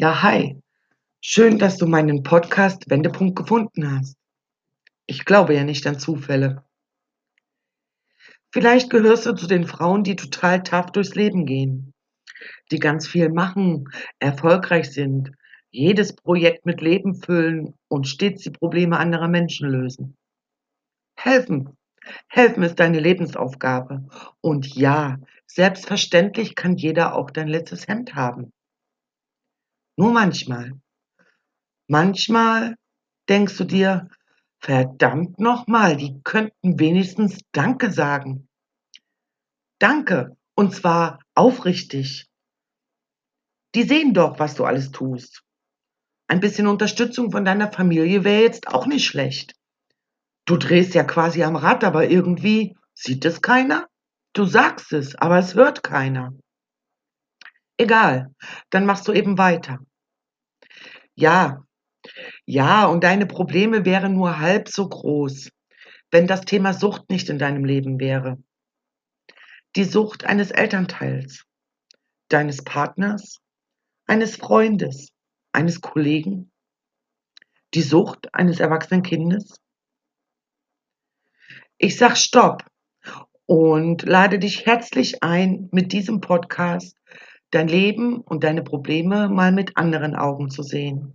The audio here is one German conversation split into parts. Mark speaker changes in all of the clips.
Speaker 1: Ja, hi. Schön, dass du meinen Podcast Wendepunkt gefunden hast. Ich glaube ja nicht an Zufälle. Vielleicht gehörst du zu den Frauen, die total tough durchs Leben gehen, die ganz viel machen, erfolgreich sind, jedes Projekt mit Leben füllen und stets die Probleme anderer Menschen lösen. Helfen. Helfen ist deine Lebensaufgabe. Und ja, selbstverständlich kann jeder auch dein letztes Hemd haben. Nur manchmal. Manchmal denkst du dir, verdammt nochmal, die könnten wenigstens Danke sagen. Danke, und zwar aufrichtig. Die sehen doch, was du alles tust. Ein bisschen Unterstützung von deiner Familie wäre jetzt auch nicht schlecht. Du drehst ja quasi am Rad, aber irgendwie sieht es keiner. Du sagst es, aber es hört keiner. Egal, dann machst du eben weiter. Ja, ja, und deine Probleme wären nur halb so groß, wenn das Thema Sucht nicht in deinem Leben wäre. Die Sucht eines Elternteils, deines Partners, eines Freundes, eines Kollegen, die Sucht eines erwachsenen Kindes. Ich sag Stopp und lade dich herzlich ein, mit diesem Podcast dein Leben und deine Probleme mal mit anderen Augen zu sehen.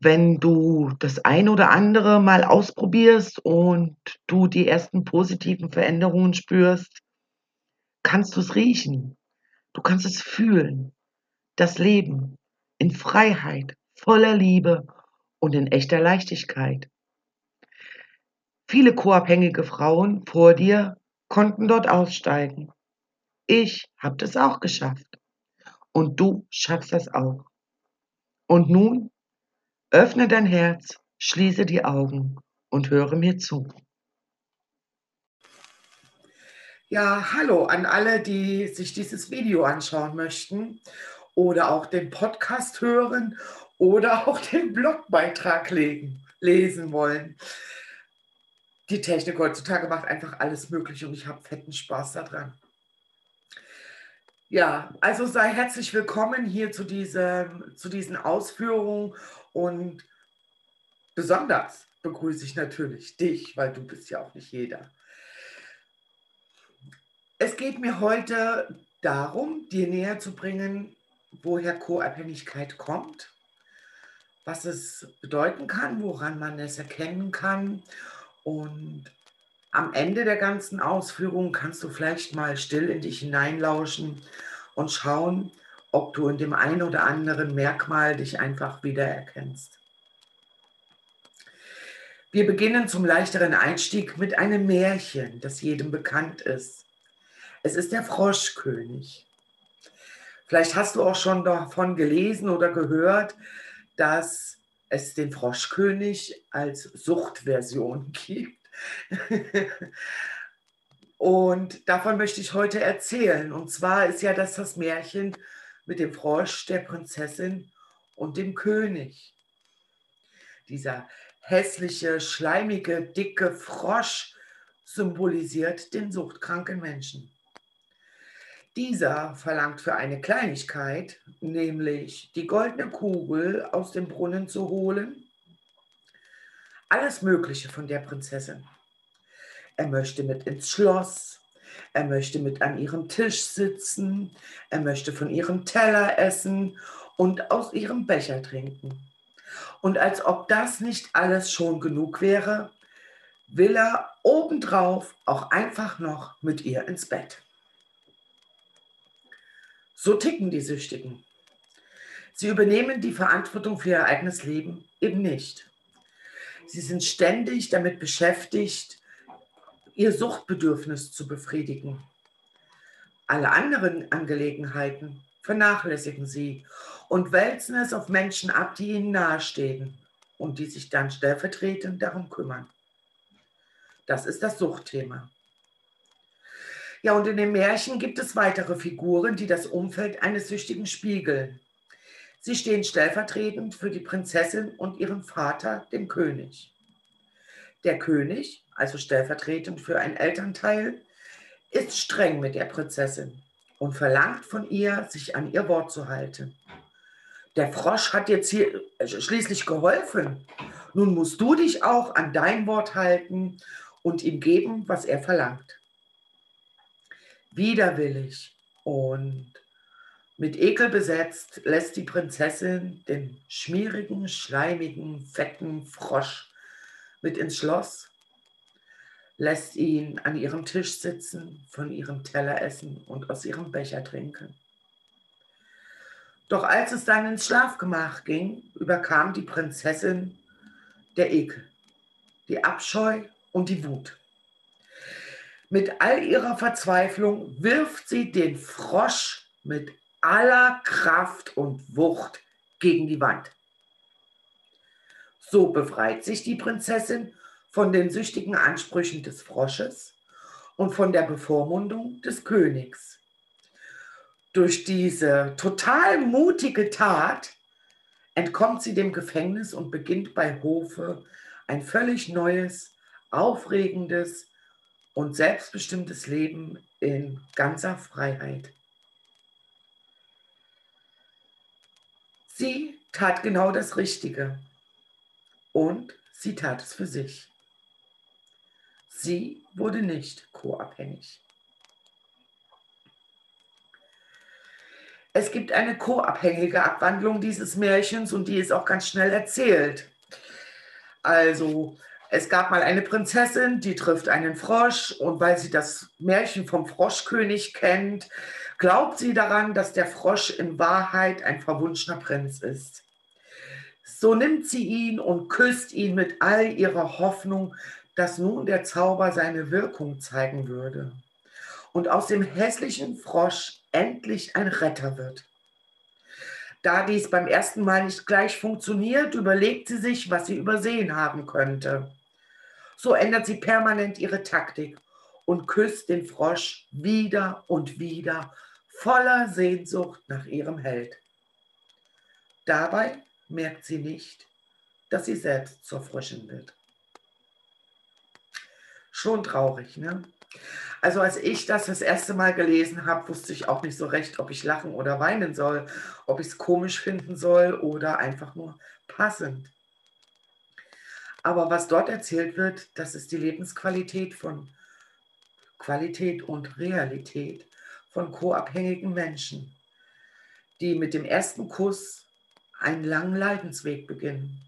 Speaker 1: Wenn du das ein oder andere mal ausprobierst und du die ersten positiven Veränderungen spürst, kannst du es riechen. Du kannst es fühlen. Das Leben in Freiheit, voller Liebe und in echter Leichtigkeit. Viele co-abhängige Frauen vor dir konnten dort aussteigen. Ich habe das auch geschafft. Und du schaffst das auch. Und nun öffne dein Herz, schließe die Augen und höre mir zu.
Speaker 2: Ja, hallo an alle, die sich dieses Video anschauen möchten oder auch den Podcast hören oder auch den Blogbeitrag legen, lesen wollen. Die Technik heutzutage macht einfach alles möglich und ich habe fetten Spaß daran. Ja, also sei herzlich willkommen hier zu, diesem, zu diesen Ausführungen und besonders begrüße ich natürlich dich, weil du bist ja auch nicht jeder. Es geht mir heute darum, dir näher zu bringen, woher Co-Abhängigkeit kommt, was es bedeuten kann, woran man es erkennen kann und am Ende der ganzen Ausführung kannst du vielleicht mal still in dich hineinlauschen und schauen, ob du in dem einen oder anderen Merkmal dich einfach wiedererkennst. Wir beginnen zum leichteren Einstieg mit einem Märchen, das jedem bekannt ist. Es ist der Froschkönig. Vielleicht hast du auch schon davon gelesen oder gehört, dass es den Froschkönig als Suchtversion gibt. und davon möchte ich heute erzählen. Und zwar ist ja das das Märchen mit dem Frosch, der Prinzessin und dem König. Dieser hässliche, schleimige, dicke Frosch symbolisiert den suchtkranken Menschen. Dieser verlangt für eine Kleinigkeit, nämlich die goldene Kugel aus dem Brunnen zu holen, alles Mögliche von der Prinzessin. Er möchte mit ins Schloss, er möchte mit an ihrem Tisch sitzen, er möchte von ihrem Teller essen und aus ihrem Becher trinken. Und als ob das nicht alles schon genug wäre, will er obendrauf auch einfach noch mit ihr ins Bett. So ticken die Süchtigen. Sie übernehmen die Verantwortung für ihr eigenes Leben eben nicht. Sie sind ständig damit beschäftigt, ihr Suchtbedürfnis zu befriedigen. Alle anderen Angelegenheiten vernachlässigen sie und wälzen es auf Menschen ab, die ihnen nahestehen und die sich dann stellvertretend darum kümmern. Das ist das Suchtthema. Ja, und in dem Märchen gibt es weitere Figuren, die das Umfeld eines Süchtigen spiegeln. Sie stehen stellvertretend für die Prinzessin und ihren Vater, den König. Der König, also stellvertretend für ein Elternteil, ist streng mit der Prinzessin und verlangt von ihr, sich an ihr Wort zu halten der Frosch hat jetzt hier schließlich geholfen. Nun musst du dich auch an dein Wort halten und ihm geben, was er verlangt. Widerwillig und mit Ekel besetzt lässt die Prinzessin den schmierigen, schleimigen, fetten Frosch mit ins Schloss, lässt ihn an ihrem Tisch sitzen, von ihrem Teller essen und aus ihrem Becher trinken. Doch als es dann ins Schlafgemach ging, überkam die Prinzessin der Ekel, die Abscheu und die Wut. Mit all ihrer Verzweiflung wirft sie den Frosch mit aller Kraft und Wucht gegen die Wand. So befreit sich die Prinzessin von den süchtigen Ansprüchen des Frosches und von der Bevormundung des Königs durch diese total mutige Tat entkommt sie dem Gefängnis und beginnt bei Hofe ein völlig neues, aufregendes und selbstbestimmtes Leben in ganzer Freiheit. Sie tat genau das Richtige und sie tat es für sich. Sie wurde nicht co-abhängig. Es gibt eine co-abhängige Abwandlung dieses Märchens und die ist auch ganz schnell erzählt. Also, es gab mal eine Prinzessin, die trifft einen Frosch und weil sie das Märchen vom Froschkönig kennt, glaubt sie daran, dass der Frosch in Wahrheit ein verwunschener Prinz ist. So nimmt sie ihn und küsst ihn mit all ihrer Hoffnung, dass nun der Zauber seine Wirkung zeigen würde und aus dem hässlichen Frosch endlich ein Retter wird. Da dies beim ersten Mal nicht gleich funktioniert, überlegt sie sich, was sie übersehen haben könnte. So ändert sie permanent ihre Taktik und küsst den Frosch wieder und wieder voller Sehnsucht nach ihrem Held. Dabei merkt sie nicht, dass sie selbst zur Fröschin wird. Schon traurig, ne? Also als ich das das erste Mal gelesen habe, wusste ich auch nicht so recht, ob ich lachen oder weinen soll, ob ich es komisch finden soll oder einfach nur passend. Aber was dort erzählt wird, das ist die Lebensqualität von Qualität und Realität von co-abhängigen Menschen, die mit dem ersten Kuss einen langen Leidensweg beginnen.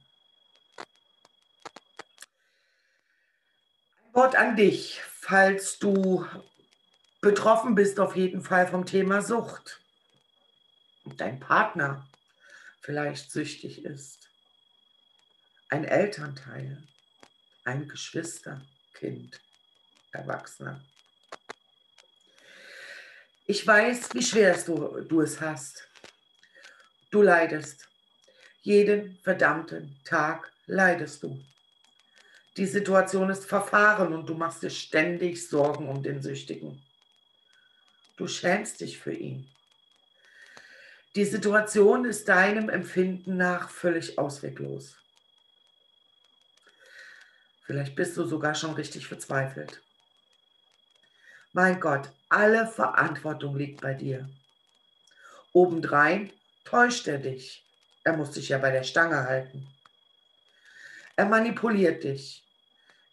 Speaker 2: Ein Wort an dich, falls du betroffen bist auf jeden Fall vom Thema Sucht und dein Partner vielleicht süchtig ist, ein Elternteil, ein Geschwister, Kind, Erwachsener. Ich weiß, wie schwer du, du es hast. Du leidest. Jeden verdammten Tag leidest du. Die Situation ist verfahren und du machst dir ständig Sorgen um den Süchtigen. Du schämst dich für ihn. Die Situation ist deinem Empfinden nach völlig ausweglos. Vielleicht bist du sogar schon richtig verzweifelt. Mein Gott, alle Verantwortung liegt bei dir. Obendrein täuscht er dich. Er muss dich ja bei der Stange halten. Er manipuliert dich.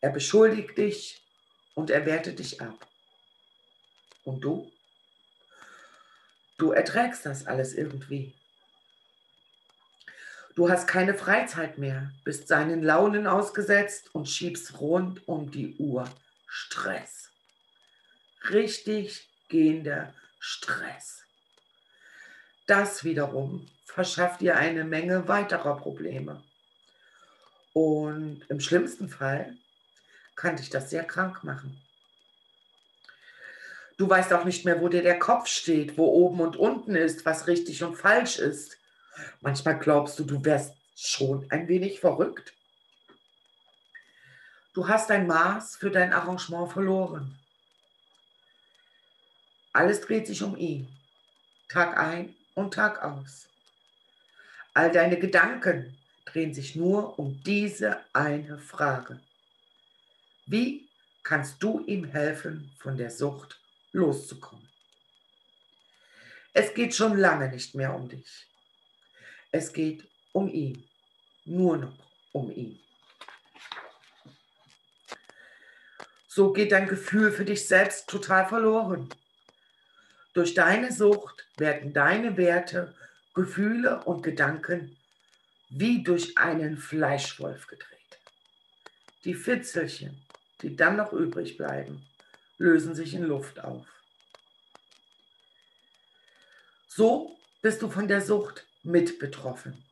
Speaker 2: Er beschuldigt dich und er wertet dich ab. Und du? Du erträgst das alles irgendwie. Du hast keine Freizeit mehr, bist seinen Launen ausgesetzt und schiebst rund um die Uhr Stress. Richtig gehender Stress. Das wiederum verschafft dir eine Menge weiterer Probleme. Und im schlimmsten Fall kann dich das sehr krank machen. Du weißt auch nicht mehr, wo dir der Kopf steht, wo oben und unten ist, was richtig und falsch ist. Manchmal glaubst du, du wärst schon ein wenig verrückt. Du hast dein Maß für dein Arrangement verloren. Alles dreht sich um ihn, Tag ein und Tag aus. All deine Gedanken drehen sich nur um diese eine Frage. Wie kannst du ihm helfen, von der Sucht loszukommen? Es geht schon lange nicht mehr um dich. Es geht um ihn, nur noch um ihn. So geht dein Gefühl für dich selbst total verloren. Durch deine Sucht werden deine Werte, Gefühle und Gedanken wie durch einen Fleischwolf gedreht. Die Fitzelchen, die dann noch übrig bleiben, lösen sich in Luft auf. So bist du von der Sucht mit betroffen.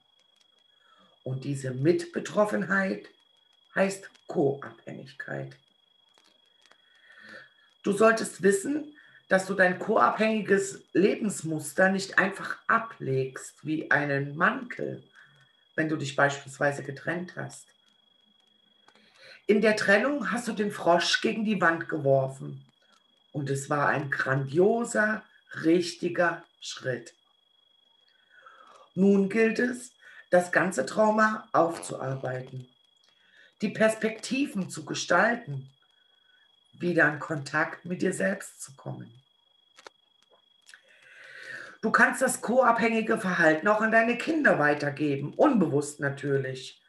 Speaker 2: Und diese Mitbetroffenheit heißt Co-Abhängigkeit. Du solltest wissen, dass du dein co-abhängiges Lebensmuster nicht einfach ablegst wie einen Mantel, wenn du dich beispielsweise getrennt hast. In der Trennung hast du den Frosch gegen die Wand geworfen und es war ein grandioser, richtiger Schritt. Nun gilt es, das ganze Trauma aufzuarbeiten, die Perspektiven zu gestalten wieder in Kontakt mit dir selbst zu kommen. Du kannst das co-abhängige Verhalten auch an deine Kinder weitergeben, unbewusst natürlich.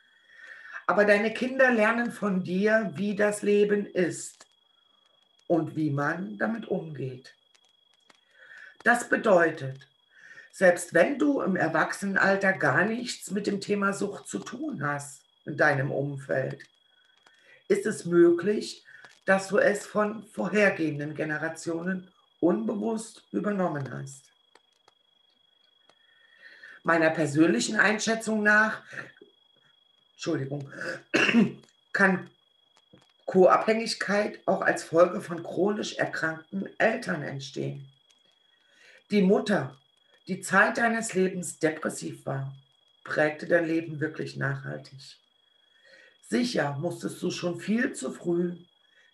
Speaker 2: Aber deine Kinder lernen von dir, wie das Leben ist und wie man damit umgeht. Das bedeutet, selbst wenn du im Erwachsenenalter gar nichts mit dem Thema Sucht zu tun hast in deinem Umfeld, ist es möglich, dass du es von vorhergehenden Generationen unbewusst übernommen hast. Meiner persönlichen Einschätzung nach, Entschuldigung, kann Co-Abhängigkeit auch als Folge von chronisch erkrankten Eltern entstehen. Die Mutter, die Zeit deines Lebens depressiv war, prägte dein Leben wirklich nachhaltig. Sicher musstest du schon viel zu früh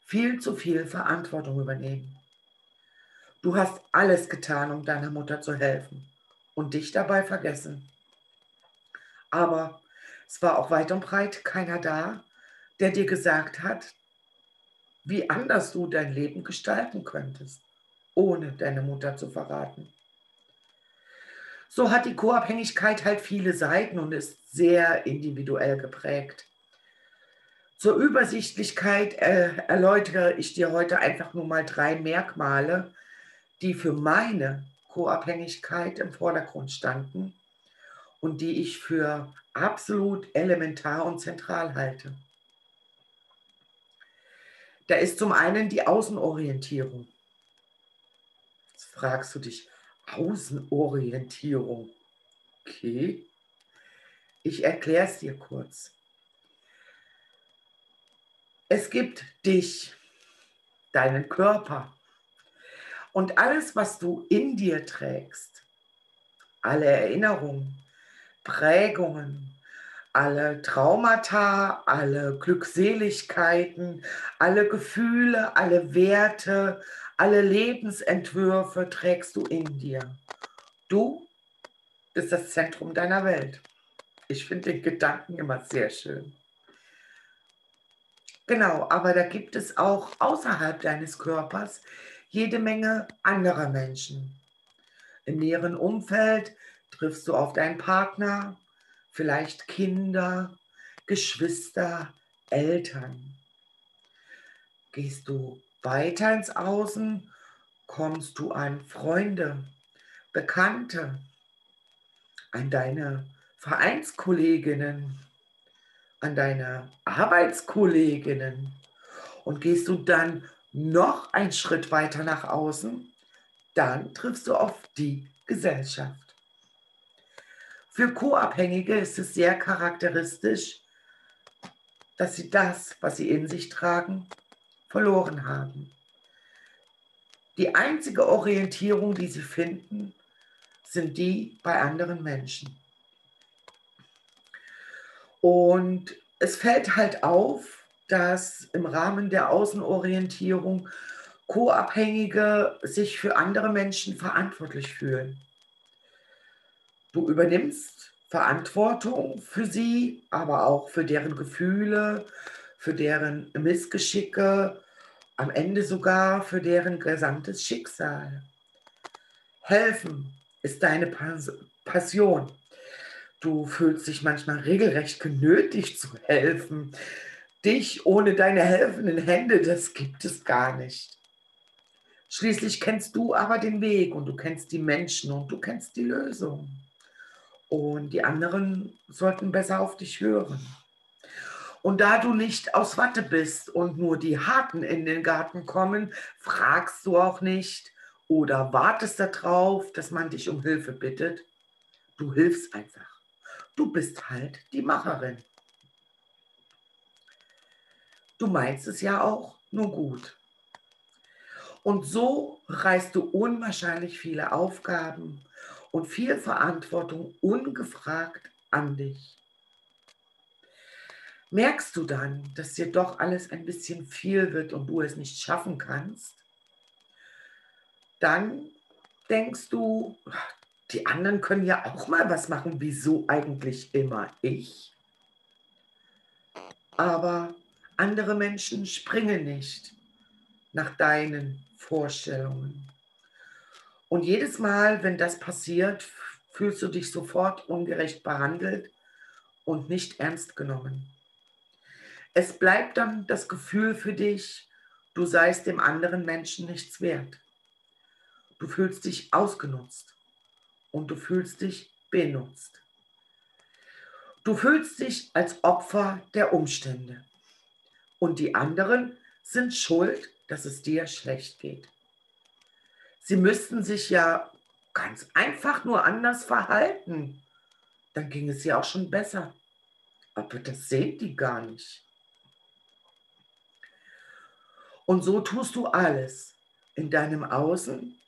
Speaker 2: viel zu viel Verantwortung übernehmen. Du hast alles getan, um deiner Mutter zu helfen und dich dabei vergessen. Aber es war auch weit und breit keiner da, der dir gesagt hat, wie anders du dein Leben gestalten könntest, ohne deine Mutter zu verraten. So hat die Co-Abhängigkeit halt viele Seiten und ist sehr individuell geprägt. Zur Übersichtlichkeit äh, erläutere ich dir heute einfach nur mal drei Merkmale, die für meine Co-Abhängigkeit im Vordergrund standen und die ich für absolut elementar und zentral halte. Da ist zum einen die Außenorientierung. Jetzt fragst du dich, Außenorientierung. Okay. Ich erkläre es dir kurz. Es gibt dich, deinen Körper und alles, was du in dir trägst, alle Erinnerungen, Prägungen, alle Traumata, alle Glückseligkeiten, alle Gefühle, alle Werte, alle Lebensentwürfe trägst du in dir. Du bist das Zentrum deiner Welt. Ich finde den Gedanken immer sehr schön. Genau, aber da gibt es auch außerhalb deines Körpers jede Menge anderer Menschen. Im näheren Umfeld triffst du auf deinen Partner, vielleicht Kinder, Geschwister, Eltern. Gehst du weiter ins Außen, kommst du an Freunde, Bekannte, an deine Vereinskolleginnen, an deine Arbeitskolleginnen und gehst du dann noch einen Schritt weiter nach außen, dann triffst du auf die Gesellschaft. Für Co-Abhängige ist es sehr charakteristisch, dass sie das, was sie in sich tragen, verloren haben. Die einzige Orientierung, die sie finden, sind die bei anderen Menschen. Und es fällt halt auf, dass im Rahmen der Außenorientierung Co-Abhängige sich für andere Menschen verantwortlich fühlen. Du übernimmst Verantwortung für sie, aber auch für deren Gefühle, für deren Missgeschicke, am Ende sogar für deren gesamtes Schicksal. Helfen ist deine Passion. Du fühlst dich manchmal regelrecht genötigt zu helfen. Dich ohne deine helfenden Hände, das gibt es gar nicht. Schließlich kennst du aber den Weg und du kennst die Menschen und du kennst die Lösung. Und die anderen sollten besser auf dich hören. Und da du nicht aus Watte bist und nur die Harten in den Garten kommen, fragst du auch nicht oder wartest darauf, dass man dich um Hilfe bittet. Du hilfst einfach. Du bist halt die Macherin. Du meinst es ja auch nur gut. Und so reißt du unwahrscheinlich viele Aufgaben und viel Verantwortung ungefragt an dich. Merkst du dann, dass dir doch alles ein bisschen viel wird und du es nicht schaffen kannst, dann denkst du, die anderen können ja auch mal was machen. Wieso eigentlich immer ich? Aber andere Menschen springen nicht nach deinen Vorstellungen. Und jedes Mal, wenn das passiert, fühlst du dich sofort ungerecht behandelt und nicht ernst genommen. Es bleibt dann das Gefühl für dich, du seist dem anderen Menschen nichts wert. Du fühlst dich ausgenutzt und du fühlst dich benutzt. Du fühlst dich als Opfer der Umstände und die anderen sind schuld, dass es dir schlecht geht. Sie müssten sich ja ganz einfach nur anders verhalten. Dann ging es ja auch schon besser. Aber das sehen die gar nicht. Und so tust du alles in deinem Außen,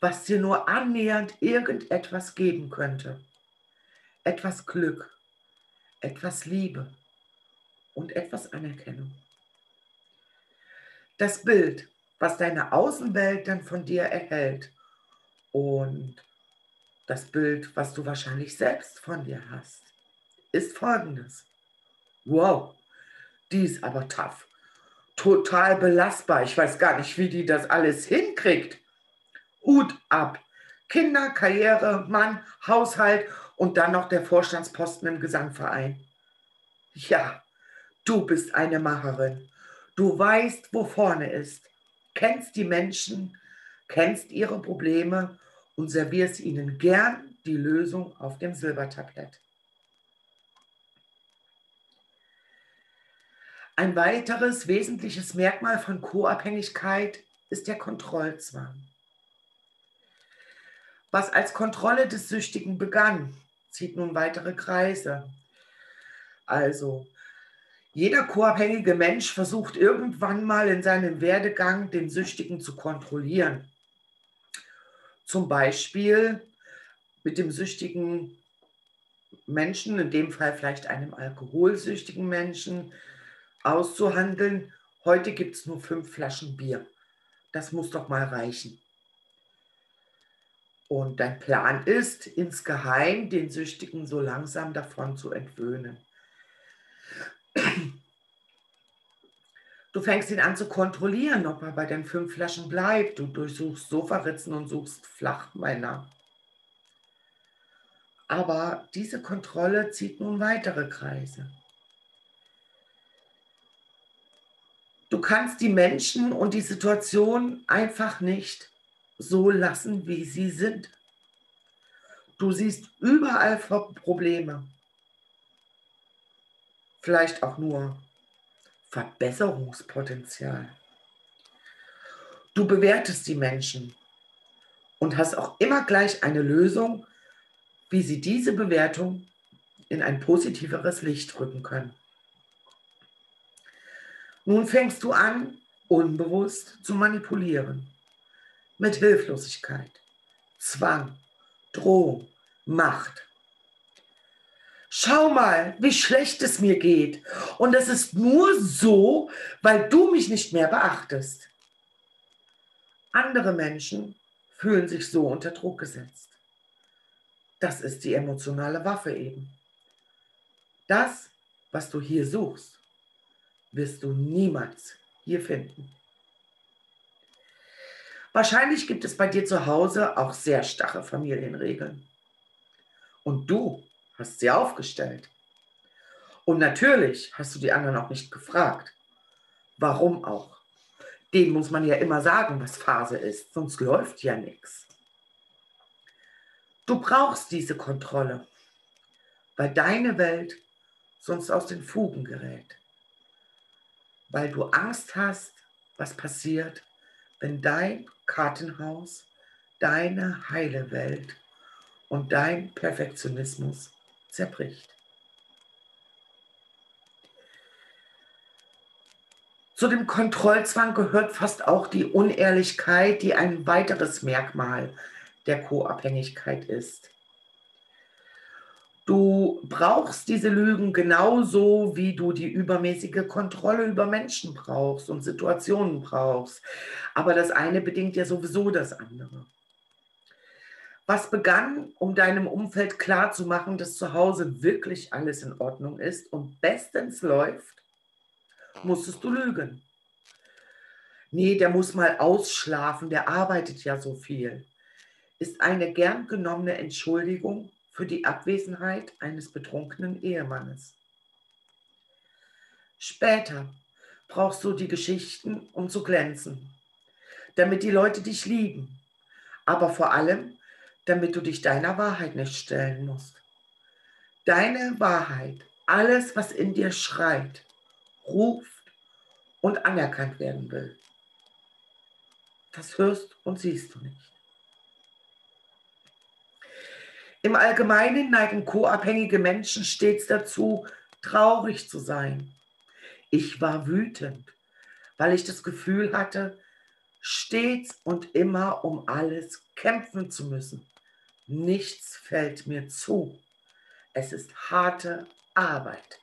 Speaker 2: was dir nur annähernd irgendetwas geben könnte. Etwas Glück, etwas Liebe und etwas Anerkennung. Das Bild, was deine Außenwelt dann von dir erhält und das Bild, was du wahrscheinlich selbst von dir hast, ist folgendes. Wow, die ist aber tough. Total belastbar. Ich weiß gar nicht, wie die das alles hinkriegt. Hut ab. Kinder, Karriere, Mann, Haushalt und dann noch der Vorstandsposten im Gesangverein. Ja, du bist eine Macherin. Du weißt, wo vorne ist, kennst die Menschen, kennst ihre Probleme und servierst ihnen gern die Lösung auf dem Silbertablett. Ein weiteres wesentliches Merkmal von Co-Abhängigkeit ist der Kontrollzwang. Was als Kontrolle des Süchtigen begann, zieht nun weitere Kreise. Also, jeder co-abhängige Mensch versucht irgendwann mal in seinem Werdegang den Süchtigen zu kontrollieren. Zum Beispiel mit dem süchtigen Menschen, in dem Fall vielleicht einem alkoholsüchtigen Menschen, auszuhandeln, heute gibt es nur fünf Flaschen Bier. Das muss doch mal reichen. Und dein Plan ist, insgeheim den Süchtigen so langsam davon zu entwöhnen. Du fängst ihn an zu kontrollieren, ob er bei den fünf Flaschen bleibt. Du durchsuchst Sofaritzen und suchst Flachmänner. Aber diese Kontrolle zieht nun weitere Kreise. Du kannst die Menschen und die Situation einfach nicht so lassen, wie sie sind. Du siehst überall Probleme. Vielleicht auch nur Verbesserungspotenzial. Du bewertest die Menschen und hast auch immer gleich eine Lösung, wie sie diese Bewertung in ein positiveres Licht rücken können. Nun fängst du an, unbewusst zu manipulieren mit Hilflosigkeit, Zwang, Drohung, Macht. Schau mal, wie schlecht es mir geht. Und es ist nur so, weil du mich nicht mehr beachtest. Andere Menschen fühlen sich so unter Druck gesetzt. Das ist die emotionale Waffe eben. Das, was du hier suchst, wirst du niemals hier finden. Wahrscheinlich gibt es bei dir zu Hause auch sehr starre Familienregeln. Und du hast sie aufgestellt. Und natürlich hast du die anderen auch nicht gefragt. Warum auch? Dem muss man ja immer sagen, was Phase ist, sonst läuft ja nichts. Du brauchst diese Kontrolle, weil deine Welt sonst aus den Fugen gerät. Weil du Angst hast, was passiert, wenn dein Kartenhaus, deine heile Welt und dein Perfektionismus zerbricht. Zu dem Kontrollzwang gehört fast auch die Unehrlichkeit, die ein weiteres Merkmal der Co-Abhängigkeit ist. Du brauchst diese Lügen genauso, wie du die übermäßige Kontrolle über Menschen brauchst und Situationen brauchst. Aber das eine bedingt ja sowieso das andere. Was begann, um deinem Umfeld klarzumachen, dass zu Hause wirklich alles in Ordnung ist und bestens läuft, musstest du lügen. Nee, der muss mal ausschlafen, der arbeitet ja so viel. Ist eine gern genommene Entschuldigung für die Abwesenheit eines betrunkenen Ehemannes. Später brauchst du die Geschichten, um zu glänzen, damit die Leute dich lieben, aber vor allem, damit du dich deiner Wahrheit nicht stellen musst. Deine Wahrheit, alles, was in dir schreit, ruft und anerkannt werden will. Das hörst und siehst du nicht. Im Allgemeinen neigen co-abhängige Menschen stets dazu, traurig zu sein. Ich war wütend, weil ich das Gefühl hatte, stets und immer um alles kämpfen zu müssen. Nichts fällt mir zu. Es ist harte Arbeit.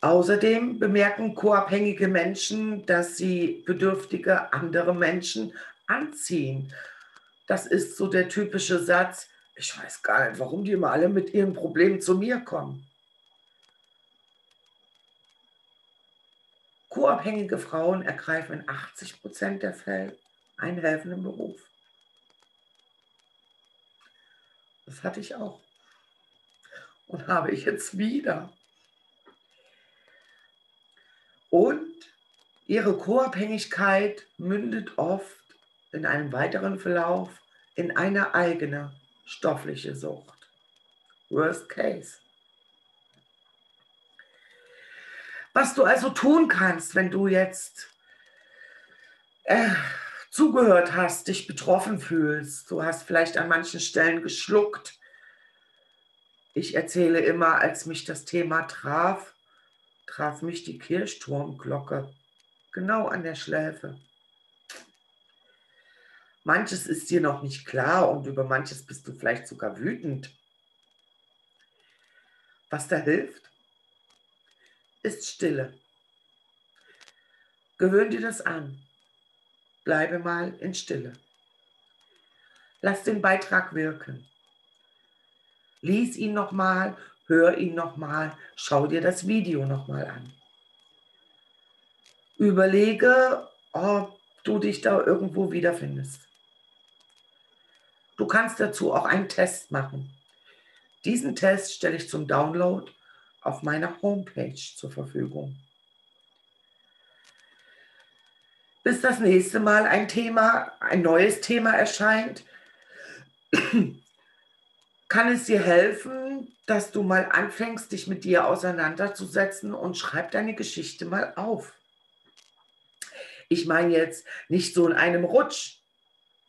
Speaker 2: Außerdem bemerken co-abhängige Menschen, dass sie bedürftige andere Menschen anziehen das ist so der typische Satz, ich weiß gar nicht, warum die immer alle mit ihren Problemen zu mir kommen. Co-abhängige Frauen ergreifen in 80 Prozent der Fälle einen helfenden Beruf. Das hatte ich auch. Und habe ich jetzt wieder. Und ihre Co-Abhängigkeit mündet oft in einem weiteren Verlauf in eine eigene stoffliche Sucht. Worst case. Was du also tun kannst, wenn du jetzt äh, zugehört hast, dich betroffen fühlst, du hast vielleicht an manchen Stellen geschluckt. Ich erzähle immer, als mich das Thema traf, traf mich die Kirchturmglocke genau an der Schläfe. Manches ist dir noch nicht klar und über manches bist du vielleicht sogar wütend. Was da hilft, ist Stille. Gewöhn dir das an. Bleibe mal in Stille. Lass den Beitrag wirken. Lies ihn nochmal, hör ihn nochmal, schau dir das Video nochmal an. Überlege, ob du dich da irgendwo wiederfindest. Du kannst dazu auch einen Test machen. Diesen Test stelle ich zum Download auf meiner Homepage zur Verfügung. Bis das nächste Mal ein Thema, ein neues Thema erscheint, kann es dir helfen, dass du mal anfängst, dich mit dir auseinanderzusetzen und schreib deine Geschichte mal auf. Ich meine jetzt nicht so in einem Rutsch.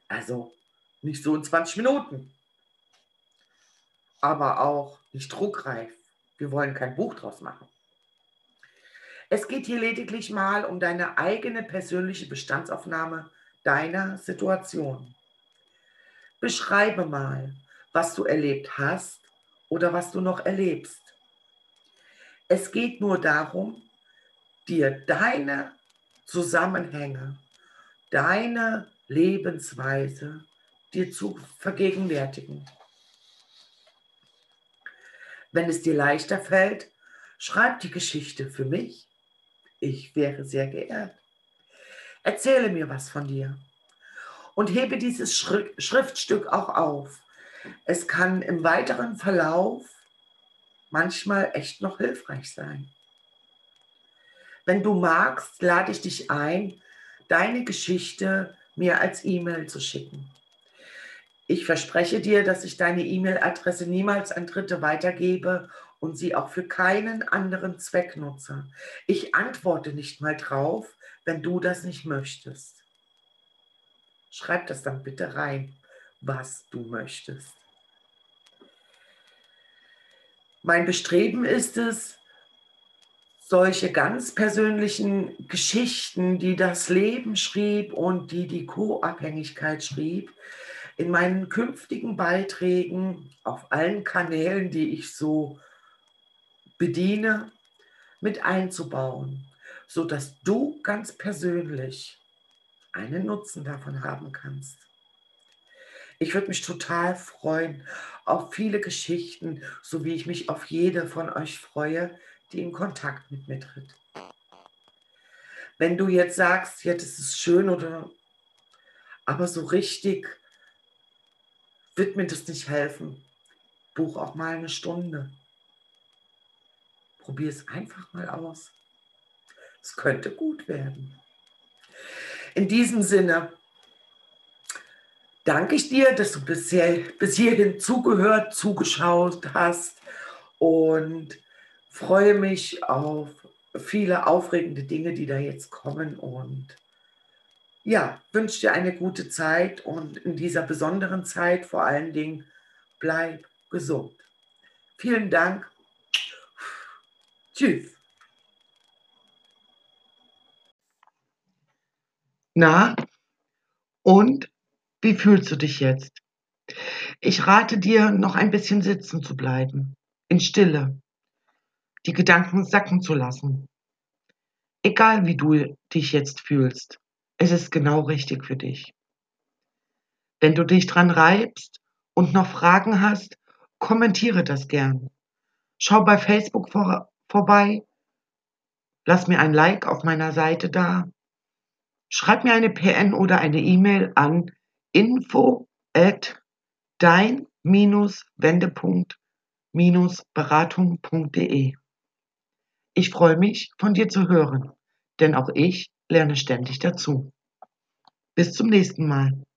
Speaker 2: Also nicht so in 20 Minuten. Aber auch nicht druckreif. Wir wollen kein Buch draus machen. Es geht hier lediglich mal um deine eigene persönliche Bestandsaufnahme deiner Situation. Beschreibe mal, was du erlebt hast oder was du noch erlebst. Es geht nur darum, dir deine Zusammenhänge, deine Lebensweise dir zu vergegenwärtigen. Wenn es dir leichter fällt, schreib die Geschichte für mich. Ich wäre sehr geehrt. Erzähle mir was von dir und hebe dieses Schriftstück auch auf. Es kann im weiteren Verlauf manchmal echt noch hilfreich sein. Wenn du magst, lade ich dich ein, deine Geschichte mir als E-Mail zu schicken. Ich verspreche dir, dass ich deine E-Mail-Adresse niemals an Dritte weitergebe und sie auch für keinen anderen Zweck nutze. Ich antworte nicht mal drauf, wenn du das nicht möchtest. Schreib das dann bitte rein, was du möchtest. Mein Bestreben ist es, solche ganz persönlichen Geschichten, die das Leben schrieb und die die Co-Abhängigkeit schrieb, in meinen künftigen Beiträgen auf allen Kanälen, die ich so bediene, mit einzubauen, sodass du ganz persönlich einen Nutzen davon haben kannst. Ich würde mich total freuen auf viele Geschichten, so wie ich mich auf jede von euch freue, die in Kontakt mit mir tritt. Wenn du jetzt sagst, ja, das ist schön oder aber so richtig wird mir das nicht helfen. Buch auch mal eine Stunde. Probier es einfach mal aus. Es könnte gut werden. In diesem Sinne danke ich dir, dass du bisher, bis hierhin zugehört, zugeschaut hast und freue mich auf viele aufregende Dinge, die da jetzt kommen und ja, wünsche dir eine gute Zeit und in dieser besonderen Zeit vor allen Dingen bleib gesund. Vielen Dank. Tschüss.
Speaker 1: Na, und wie fühlst du dich jetzt? Ich rate dir, noch ein bisschen sitzen zu bleiben, in Stille, die Gedanken sacken zu lassen. Egal wie du dich jetzt fühlst. Es ist genau richtig für dich. Wenn du dich dran reibst und noch Fragen hast, kommentiere das gern. Schau bei Facebook vor, vorbei. Lass mir ein Like auf meiner Seite da. Schreib mir eine PN oder eine E-Mail an info at dein-wendepunkt-beratung.de. Ich freue mich, von dir zu hören, denn auch ich lerne ständig dazu. Bis zum nächsten Mal.